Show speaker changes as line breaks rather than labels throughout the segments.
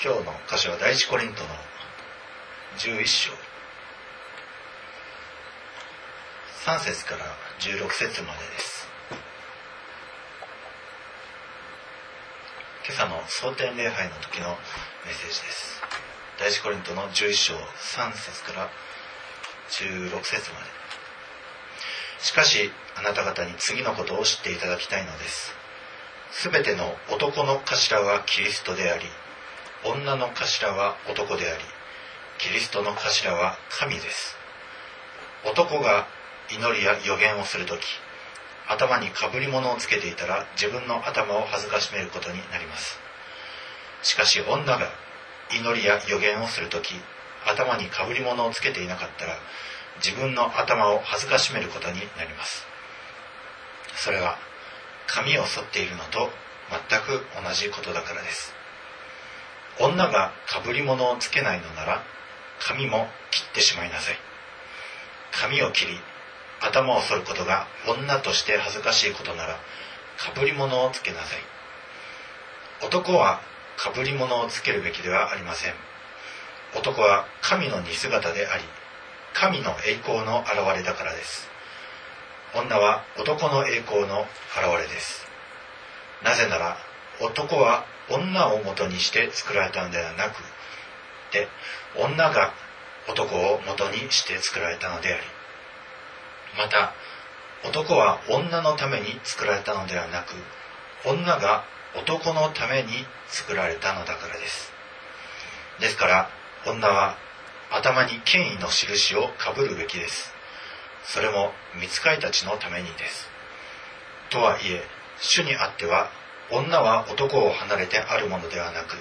今日の箇所は第一コリントの11章。3節から16節までです。今朝の蒼天礼拝の時のメッセージです。第一コリントの11章3節から16節まで。しかしあなた方に次のことを知っていただきたいのです。すべての男の頭はキリストであり女の頭は男でありキリストの頭は神です。男が祈りや予言をする時頭にかぶり物をつけていたら自分の頭を恥ずかしめることになります。しかし女が祈りや予言をする時頭にかぶり物をつけていなかったら自分の頭を恥ずかしめることになります。それは髪を剃っているのと全く同じことだからです。女がかぶり物をつけないのなら髪も切ってしまいなさい。髪を切り頭を剃ることが女として恥ずかしいことならかぶり物をつけなさい。男はかぶり物をつけるべきではありません。男は神の似姿であり神の栄光の現れだからです。女は男の栄光の現れです。なぜなら男は女を元にして作られたのではなくて女が男を元にして作られたのでありまた男は女のために作られたのではなく女が男のために作られたのだからです。ですから女は頭に権威の印をかぶるべきです。それも見つかりたちのためにです。とはいえ主にあっては女は男を離れてあるものではなく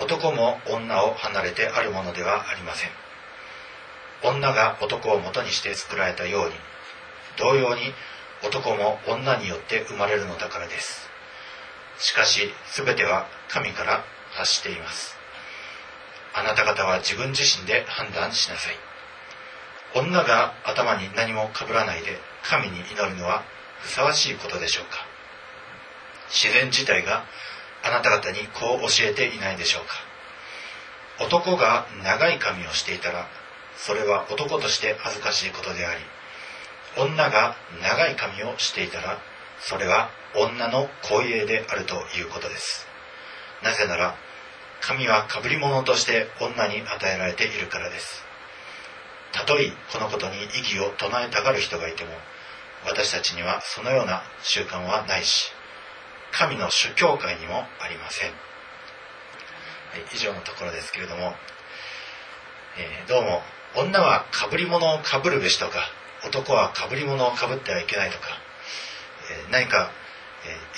男も女を離れてあるものではありません。女が男を元にして作られたように同様に男も女によって生まれるのだからです。しかし全ては神から発しています。あなた方は自分自身で判断しなさい。女が頭に何もかぶらないで神に祈るのはふさわしいことでしょうか。自然自体があなた方にこう教えていないでしょうか。男が長い髪をしていたらそれは男として恥ずかしいことであり女が長い髪をしていたらそれは女の光栄であるということです。なぜなら神は被り物として女に与えられているからです。たとえこのことに異議を唱えたがる人がいても私たちにはそのような習慣はないし神の主教会にもありません、はい、以上のところですけれども、えー、どうも女はかぶり物をかぶるべしとか男はかぶり物をかぶってはいけないとか、えー、何か、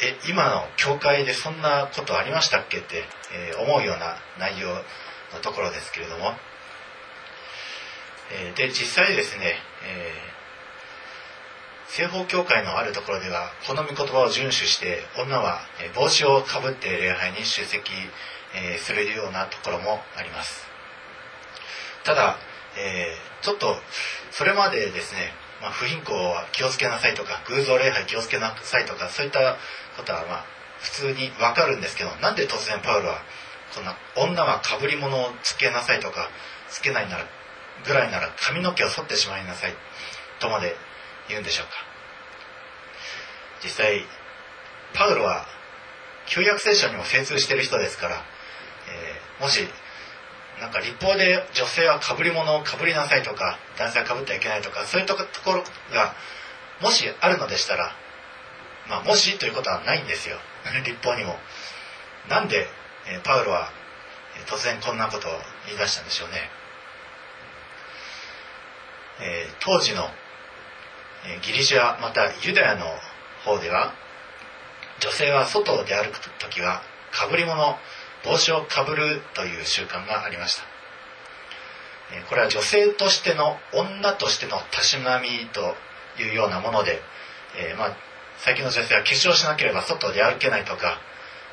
えー、今の教会でそんなことありましたっけって、え思うような内容のところですけれども、えで実際ですね、え西方教会のあるところではこの御言葉を遵守して女は帽子をかぶって礼拝に出席するようなところもあります。ただ、えー、ちょっとそれまでですね、まあ、不貧困は気をつけなさいとか偶像礼拝気をつけなさいとかそういったことはまあ普通にわかるんですけどなんで突然パウロはこんな女はかぶり物をつけなさいとかつけないならぐらいなら髪の毛を剃ってしまいなさいとまで言うんでしょうか。実際パウロは旧約聖書にも精通している人ですから、えー、もしなんか立法で女性はかぶり物をかぶりなさいとか男性はかぶってはいけないとかそういうところがもしあるのでしたらまあもしということはないんですよ。立法にも。なんで、えー、パウロは突然こんなことを言い出したんでしょうね、えー、当時のギリシャまたユダヤの方では女性は外を出歩く時はかぶり物帽子をかぶるという習慣がありました。これは女性としての女としてのたしなみというようなもので、えー、まあ、最近の女性は化粧しなければ外で歩けないとか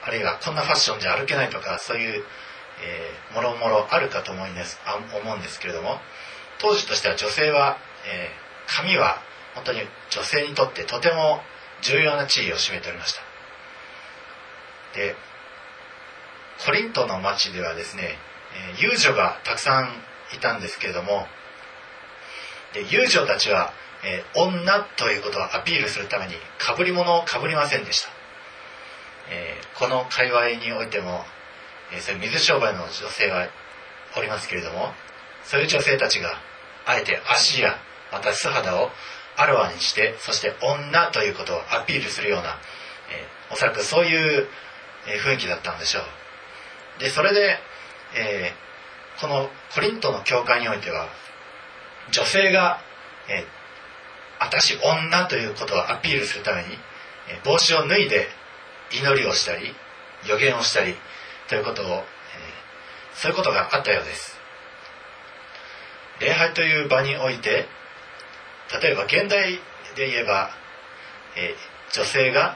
あるいはこんなファッションじゃ歩けないとかそういう、えー、もろもろあるかと思うんですあ思うんですけれども当時としては女性は、えー、髪は本当に女性にとってとても重要な地位を占めておりました。でコリントの町ではですね遊女がたくさんいたんですけれどもで遊女たちは、え、女ということをアピールするためにかぶり物をかぶりませんでした、え、この界隈においても、え、そういう水商売の女性はおりますけれどもそういう女性たちがあえて足やまた素肌をあらわにしてそして女ということをアピールするような、えー、おそらくそういうえ雰囲気だったんでしょう。でそれで、えー、このコリントの教会においては女性が、えー、私女ということをアピールするために、えー、帽子を脱いで祈りをしたり予言をしたりということを、えー、そういうことがあったようです。礼拝という場において例えば現代で言えば、えー、女性が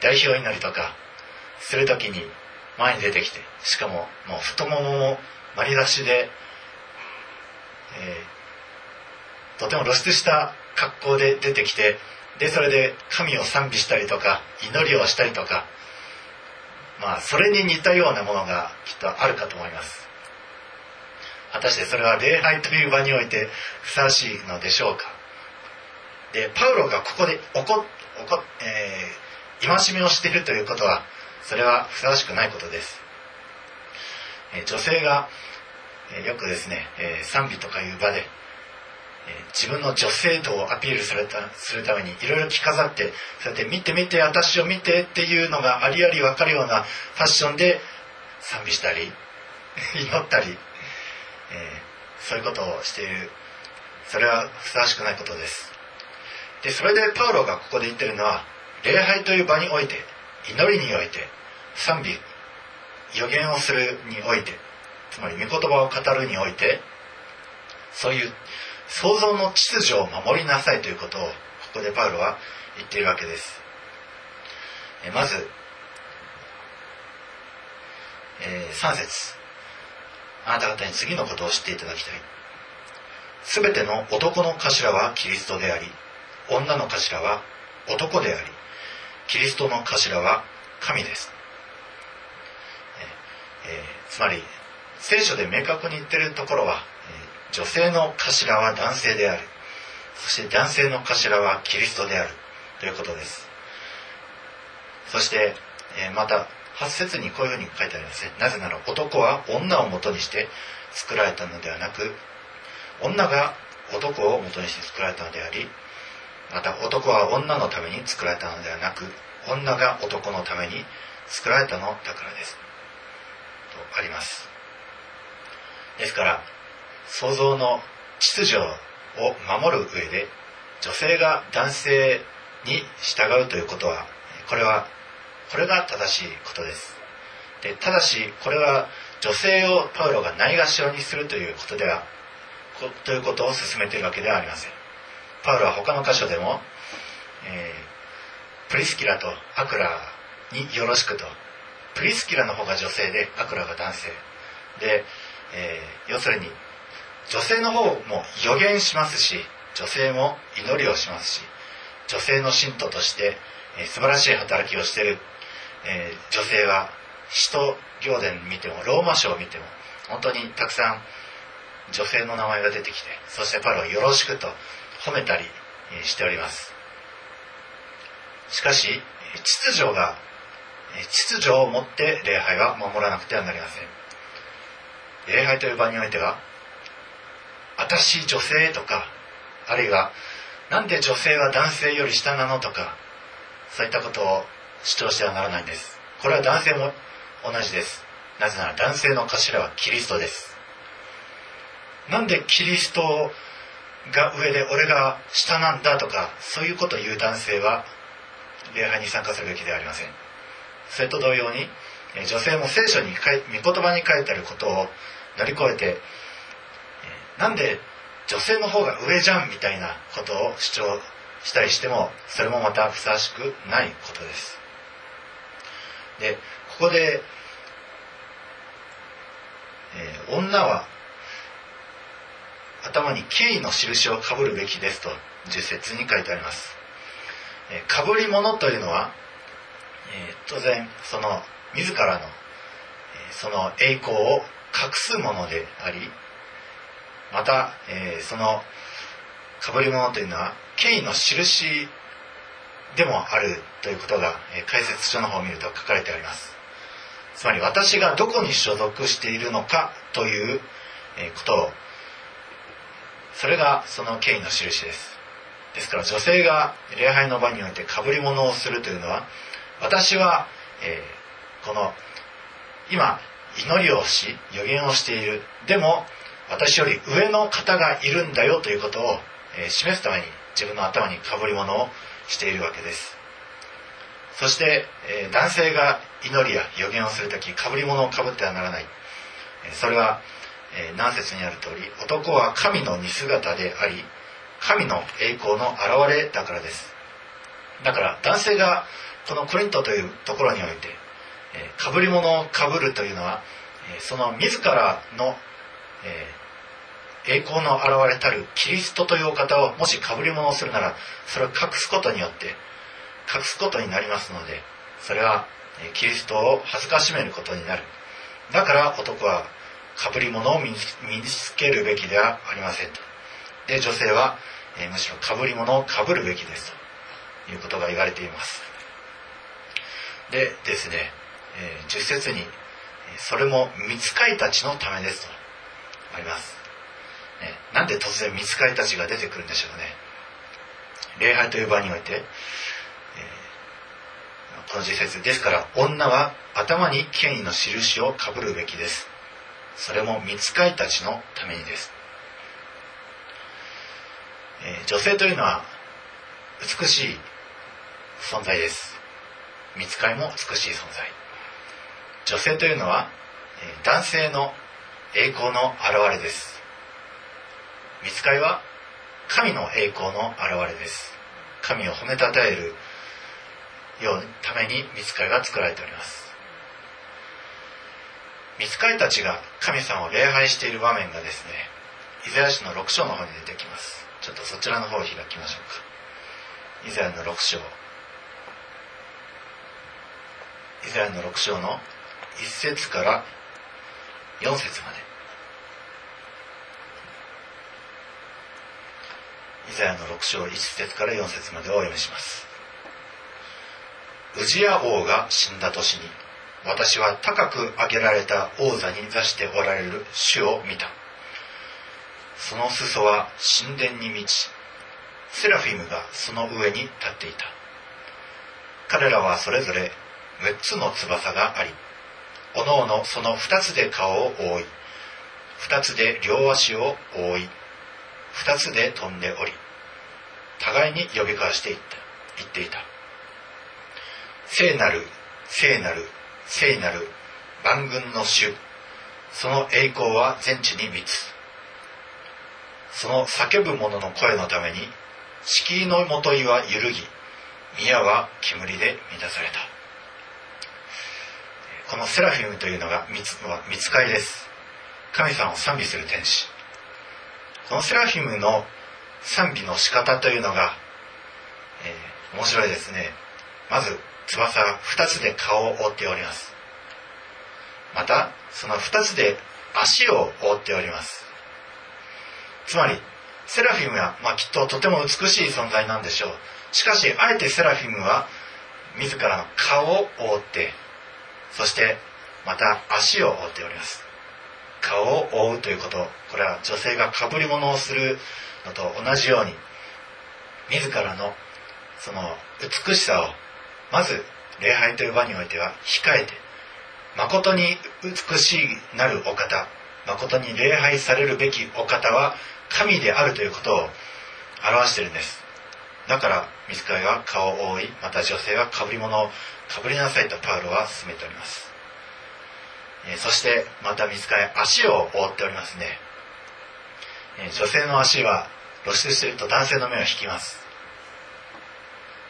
代表祈りとかする時に前に出てきてしかももう太ももも丸出しで、えー、とても露出した格好で出てきてでそれで神を賛美したりとか祈りをしたりとかまあそれに似たようなものがきっとあるかと思います。果たしてそれは礼拝という場においてふさわしいのでしょうか？でパウロがここで怒怒、えー、戒めをしているということはそれはふさわしくないことです、え、女性が、え、よくですね、え賛美とかいう場で、え自分の女性度をアピールされたするためにいろいろ着飾ってそうやって見て見て私を見てっていうのがありあり分かるようなファッションで賛美したり祈ったり、そういうことをしている。それはふさわしくないことです。でそれでパウロがここで言ってるのは礼拝という場において祈りにおいて賛美予言をするにおいてつまり御言葉を語るにおいてそういう創造の秩序を守りなさいということをここでパウロは言っているわけです。まず、えー、3節。あなた方に次のことを知っていただきたい。すべての男の頭はキリストであり、女の頭は男であり、キリストの頭は神です。えー、つまり、聖書で明確に言ってるところは、えー、女性の頭は男性である。そして男性の頭はキリストである。ということです。そして、えー、また、8節にこういうふうに書いてありますね。なぜなら男は女をもとにして作られたのではなく、女が男をもとにして作られたのであり、また男は女のために作られたのではなく、女が男のために作られたのだからです。とあります。ですから、創造の秩序を守る上で、女性が男性に従うということは、これはこれが正しいことです。でただしこれは女性をパウロがないがしろにするということではということを進めているわけではありません。パウロは他の箇所でも、えー、プリスキラとアクラによろしくと。プリスキラの方が女性でアクラが男性。で、えー、要するに女性の方も予言しますし女性も祈りをしますし女性の信徒として、えー、素晴らしい働きをしている。えー、女性は使徒行伝見てもローマ書を見ても本当にたくさん女性の名前が出てきてそしてパロをよろしくと褒めたりしております。しかし秩序が秩序をもって礼拝は守らなくてはなりません。礼拝という場においては私女性とかあるいはなんで女性は男性より下なのとかそういったことを主張してはならないんです。これは男性も同じです。なぜなら男性の頭はキリストです。なんでキリストが上で俺が下なんだとかそういうことを言う男性は礼拝に参加するべきではありません。それと同様に女性も聖書に御言葉に書いてあることを乗り越えてなんで女性の方が上じゃんみたいなことを主張したりしてもそれもまたふさわしくないことです。でここで、えー、女は頭に敬意の印をかぶるべきですと10節に書いてあります、えー、かぶり物というのは、えー、当然その自らの、えその栄光を隠すものでありまた、え、その被り物というのは権威の印でもあるということが、解説書の方を見ると書かれてあります。つまり私がどこに所属しているのかという、ことをそれがその権威の印です。ですから女性が礼拝の場において被り物をするというのは私は、えー、この今祈りをし予言をしている。でも私より上の方がいるんだよということを、えー、示すために自分の頭に被り物をしているわけです。そして、え、男性が祈りや予言をする時被り物をかぶってはならない、えそれは、え何節にある通り男は神の似姿であり神の栄光の現れだからです。だから男性がこのコリントというところにおいてかぶり物をかぶるというのはその自らの栄光の現れたるキリストというお方をもしかぶり物をするならそれを隠すことによって隠すことになりますのでそれはキリストを恥ずかしめることになる。だから男はかぶり物を身につけるべきではありませんと。で女性は、えむしろかぶり物をかぶるべきですと。いうことが言われています。でですね、え10節にそれも見つかいたちのためですとあります、なんで突然見つかいたちが出てくるんでしょうね。礼拝という場において、えー、この10節ですから女は頭に権威の印をかぶるべきです。それも見つかいたちのためにです。え女性というのは美しい存在です。見つかりも美しい存在。女性というのは、え男性の栄光の現れです。見つかりは神の栄光の現れです。神を褒めたたえるようために見つかりが作られております。見つかりたちが神様を礼拝している場面がですねイザヤ書の6章の方に出てきます。ちょっとそちらの方を開きましょうか。イザヤの6章。イザヤの6章の1節から4節まで。イザヤの6章1節から4節までをお読みします。ウジヤ王が死んだ年に私は高く上げられた王座に座しておられる主を見た。その裾は神殿に満ちセラフィムがその上に立っていた。彼らはそれぞれ6つの翼がありおのおのその2つで顔を覆い2つで両足を覆い2つで飛んでおり互いに呼び交わしていった言っていた。聖なる聖なる聖なる万軍の主。その栄光は全地に満つ。その叫ぶ者の声のために敷居のもといは揺るぎ宮は煙で満たされた。このセラフィムというのが見つ見つかりです。神様を賛美する天使。このセラフィムの賛美の仕方というのが、えー、面白いですね。まず翼2つで顔を覆っております。またその2つで足を覆っております。つまりセラフィムは、まあ、きっととても美しい存在なんでしょう。しかしあえてセラフィムは自らの顔を覆ってそしてまた足を覆っております。顔を覆うということ。これは女性がかぶり物をするのと同じように自らのその美しさをまず礼拝という場においては控えて誠に美しいなるお方誠に礼拝されるべきお方は神であるということを表しているんです。だから水替えは顔を覆いまた女性はかぶり物をかぶりなさいとパウロは進めております、そしてまた水替え足を覆っておりますね、女性の足は露出していると男性の目を引きます、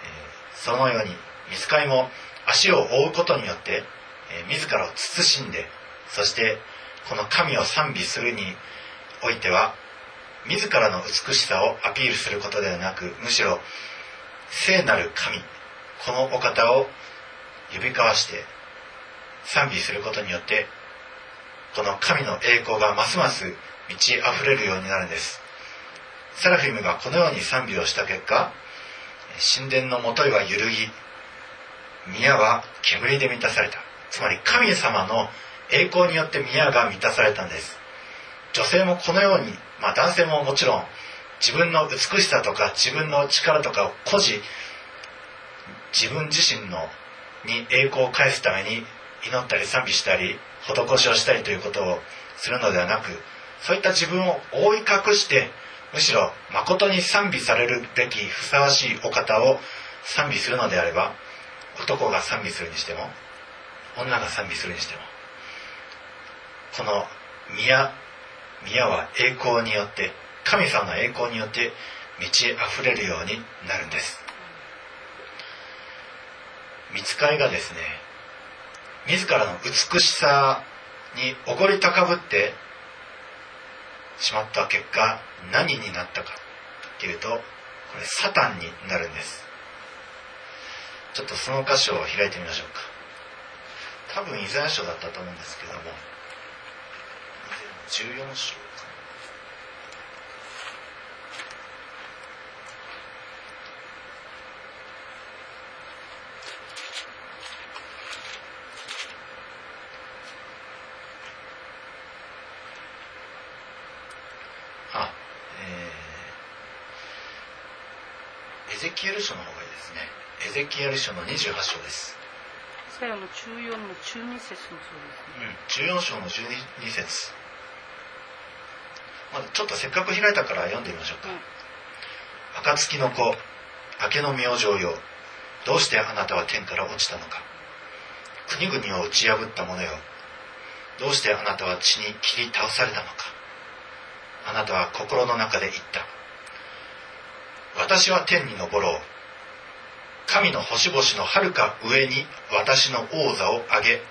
えそのように水替えも足を覆うことによって、え自らを慎んでそしてこの神を賛美するにおいては自らの美しさをアピールすることではなくむしろ聖なる神このお方を呼び交わして賛美することによってこの神の栄光がますます満ち溢れるようになるんです。セラフィムがこのように賛美をした結果神殿のもといは揺るぎ宮は煙で満たされた。つまり神様の栄光によって宮が満たされたんです。女性もこのように、まあ、男性ももちろん自分の美しさとか自分の力とかを誇示自分自身のに栄光を返すために祈ったり賛美したり施しをしたりということをするのではなくそういった自分を覆い隠してむしろ誠に賛美されるべきふさわしいお方を賛美するのであれば男が賛美するにしても女が賛美するにしてもこの宮宮は栄光によって神様の栄光によって満ち溢れるようになるんです。見つかりがですね自らの美しさにおごり高ぶってしまった結果何になったかっていうとこれサタンになるんです。ちょっとその箇所を開いてみましょうか。多分イザヤ書だったと思うんですけども14章あ、えー、エゼキエル書の方がいいですね。エゼキエル書の28章です。
イサヤの14の12節もそうです
ね。うん、14章の12節。まずちょっとせっかく開いたから読んでみましょうか。うん、暁の子、明けの明星よ。どうしてあなたは天から落ちたのか。国々を打ち破った者よ。どうしてあなたは地に切り倒されたのか。あなたは心の中で言った。私は天に昇ろう。神の星々のはるか上に私の王座を上げ、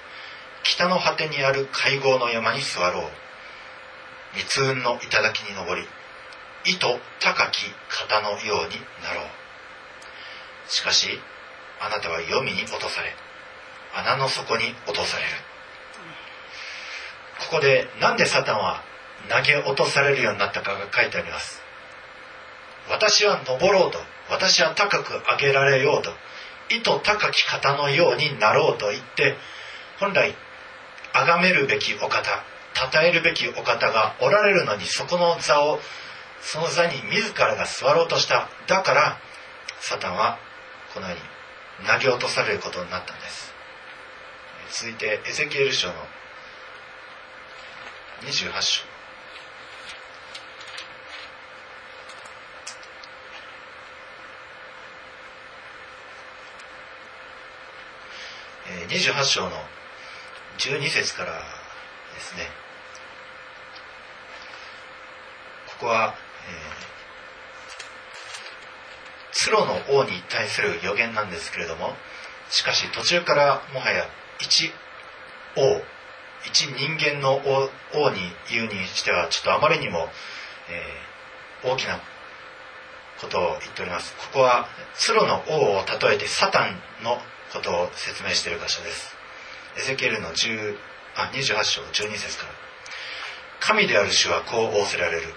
北の果てにある会合の山に座ろう。密雲の頂に登り、意図高き方のようになろう。しかし、あなたは黄泉に落とされ、穴の底に落とされる。ここで、なんでサタンは投げ落とされるようになったかが書いてあります。私は登ろうと、私は高く上げられようと、意図高き方のようになろうと言って、本来、崇めるべきお方、称えるべきお方がおられるのに、そこの座を、その座に自らが座ろうとした。だから、サタンはこのように投げ落とされることになったんです。続いて、エゼキエル書の28章。28章の12節からですね。ここは、えー、ツロの王に対する予言なんですけれどもしかし途中からもはや一王一人間の王に言うにしてはちょっとあまりにも、えー、大きなことを言っております。ここはツロの王を例えてサタンのことを説明している箇所です。エゼキエルの10あ28章12節から。神である主はこう仰せられる。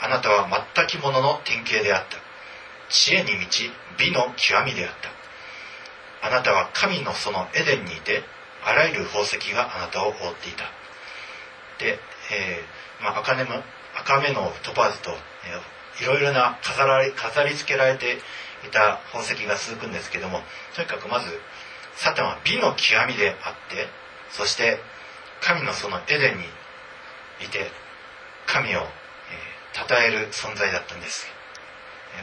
あなたは全き者の典型であった。知恵に満ち、美の極みであった。あなたは神のそのエデンにいて、あらゆる宝石があなたを覆っていた。で、えー、まあ、赤目赤目のトパーズと、えー、いろいろな飾られ飾り付けられていた宝石が続くんですけどもとにかくまずサタンは美の極みであってそして神のそのエデンにいて神を、えー、称える存在だったんです。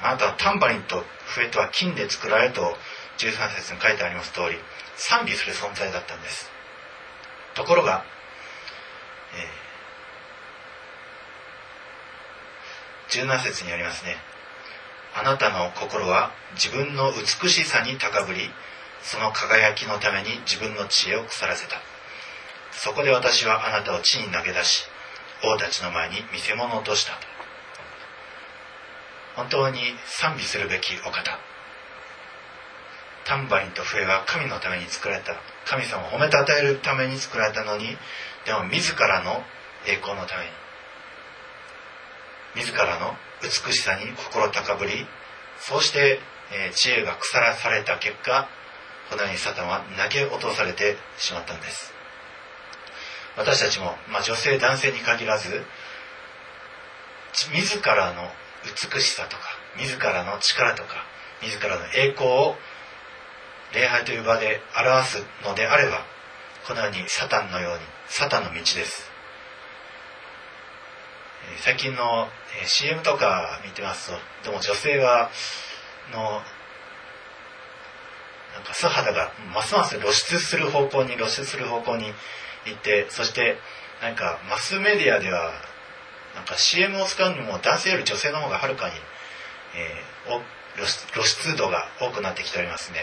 あなたはタンバリンと笛とは金で作られると13節に書いてあります通り賛美する存在だったんです。ところが、えー、17節にありますね。あなたの心は自分の美しさに高ぶりその輝きのために自分の知恵を腐らせた。そこで私はあなたを地に投げ出し王たちの前に見せ物とした。本当に賛美するべきお方。タンバリンと笛は神のために作られた。神様を褒めたたえるために作られたのにでも自らの栄光のために。自らの美しさに心高ぶりそうして、えー、知恵が腐らされた結果このようにサタンは投げ落とされてしまったんです。私たちも、まあ、女性男性に限らず自らの美しさとか自らの力とか自らの栄光を礼拝という場で表すのであればこのようにサタンのようにサタンの道です。最近の CM とか見てますとでも女性はのなんか素肌がますます露出する方向に露出する方向に行ってそしてなんかマスメディアではなんか CM を使うにも男性より女性の方がはるかに、えー、露出度が多くなってきておりますね、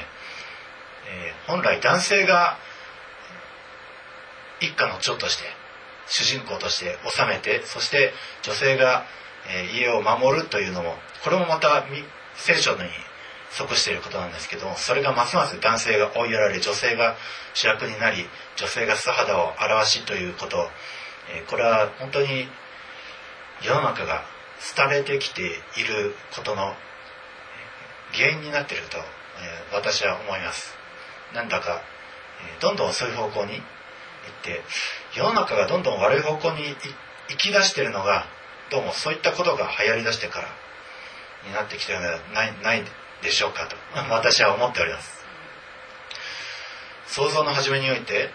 えー、本来男性が一家の長として主人公として治めてそして女性が、家を守るというのもこれもまた聖書に即していることなんですけどそれがますます男性が追いやられ女性が主役になり女性が素肌を表しということ、これは本当に世の中が廃れてきていることの原因になっていると、私は思います。なんだか、どんどんそういう方向に行って世の中がどんどん悪い方向に行き出しているのがどうもそういったことが流行りだしてからになってきてるのではないないでしょうかと 私は思っております。創造の初めにおいて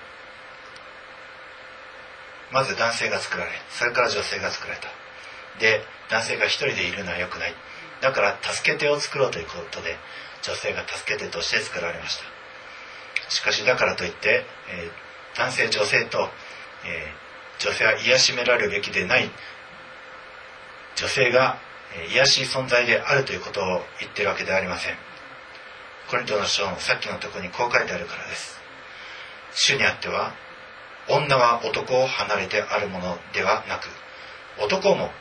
まず男性が作られそれから女性が作られた。で男性が一人でいるのは良くない。だから助け手を作ろうということで女性が助け手として作られました。しかしだからといって、えー、男性女性と、えー、女性は癒しめられるべきでない。女性が癒しい存在であるということを言ってるわけではありません。コリントの書のさっきのとこにこう書いてあるからです。主にあっては女は男を離れてあるものではなく男も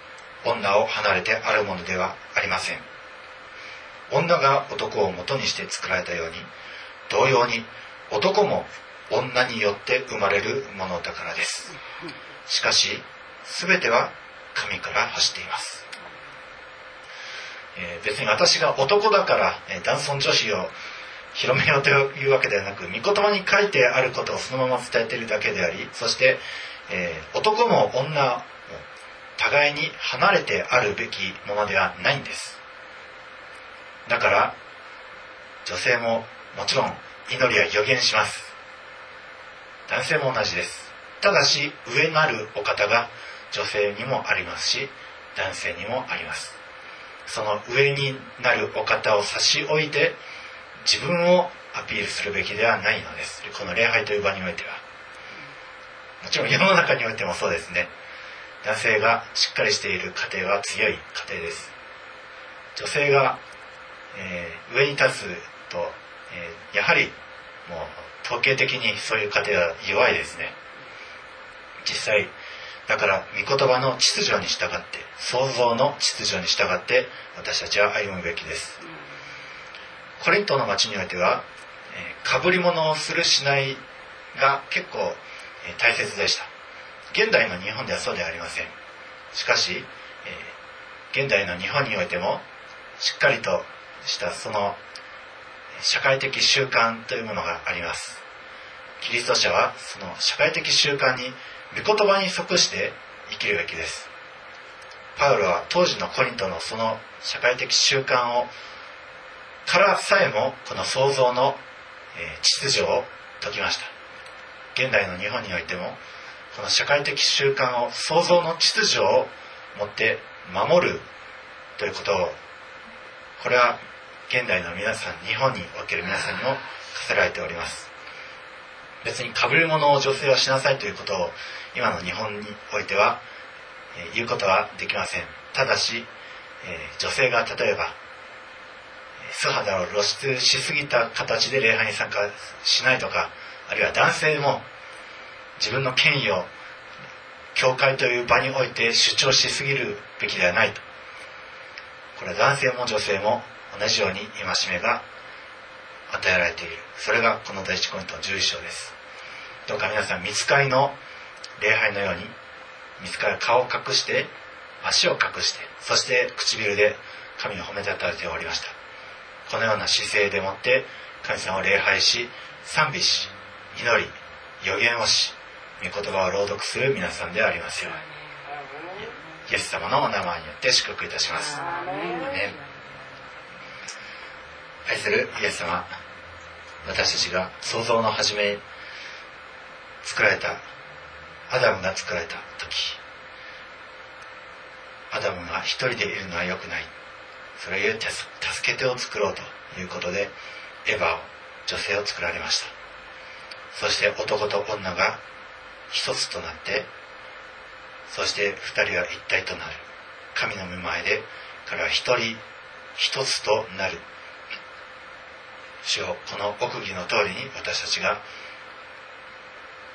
女を離れてあるものではありません。女が男を元にして作られたように同様に男も女によって生まれるものだからです。しかし全ては神から走っています。えー、別に私が男だから、えー、男尊女子を広めようというわけではなく御言葉に書いてあることをそのまま伝えているだけでありそして、えー、男も女も互いに離れてあるべきものではないんです。だから女性ももちろん祈りは予言します。男性も同じです。ただし上なるお方が女性にもありますし男性にもあります。その上になるお方を差し置いて自分をアピールするべきではないのです。この礼拝という場においては。もちろん世の中においてもそうですね。男性がしっかりしている家庭は強い家庭です。女性が、えー、上に立つと、えー、やはりもう統計的にそういう家庭は弱いですね。実際だから御言葉の秩序に従って創造の秩序に従って私たちは歩むべきです。コリントの町においてはかぶり物をするしないが結構大切でした。現代の日本ではそうではありません。しかし現代の日本においてもしっかりとしたその社会的習慣というものがあります。キリスト者はその社会的習慣に御言葉に即して生きるべきです。パウロは当時のコリントのその社会的習慣をからさえもこの創造の、秩序を説きました。現代の日本においてもこの社会的習慣を創造の秩序を持って守るということをこれは現代の皆さん日本における皆さんにも課せられております。別にかぶり物を女性はしなさいということを今の日本においては、え、言うことはできません。ただし、え、女性が例えば素肌を露出しすぎた形で礼拝に参加しないとかあるいは男性も自分の権威を教会という場において主張しすぎるべきではないと。これは男性も女性も同じように戒めが与えられている。それがこの第一コリントの11章です。どうか皆さん見つかりの礼拝のように見つかり顔を隠して足を隠してそして唇で神を褒めたたえておりました。このような姿勢でもって神様を礼拝し賛美し祈り予言をし御言葉を朗読する皆さんでありますように。イエス様のお名前によって祝福いたします愛するイエス様私たちが創造の初め作られたアダムが作られた時アダムが一人でいるのは良くない。それゆえ助け手を作ろうということでエヴァを女性を作られました。そして男と女が一つとなってそして二人は一体となる。神の御前で彼は一人一つとなる。主をこの奥義の通りに私たちが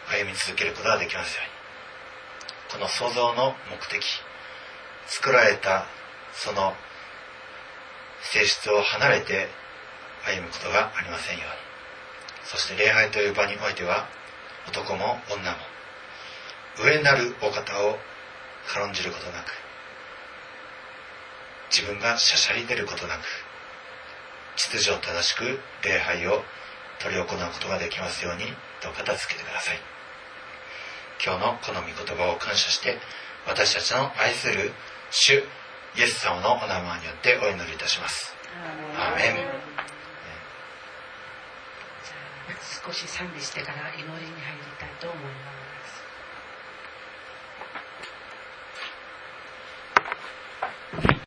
歩み続けることができますように。この創造の目的作られたその性質を離れて歩むことがありませんように。そして礼拝という場においては男も女も上なるお方を軽んじることなく自分がしゃしゃり出ることなく秩序正しく礼拝を執り行うことができますようにどうか助けてください。今日のこの御言葉を感謝して私たちの愛する主イエス様のお名前によってお祈りいたします。アーメン
少し賛美してから祈りに入りたいと思います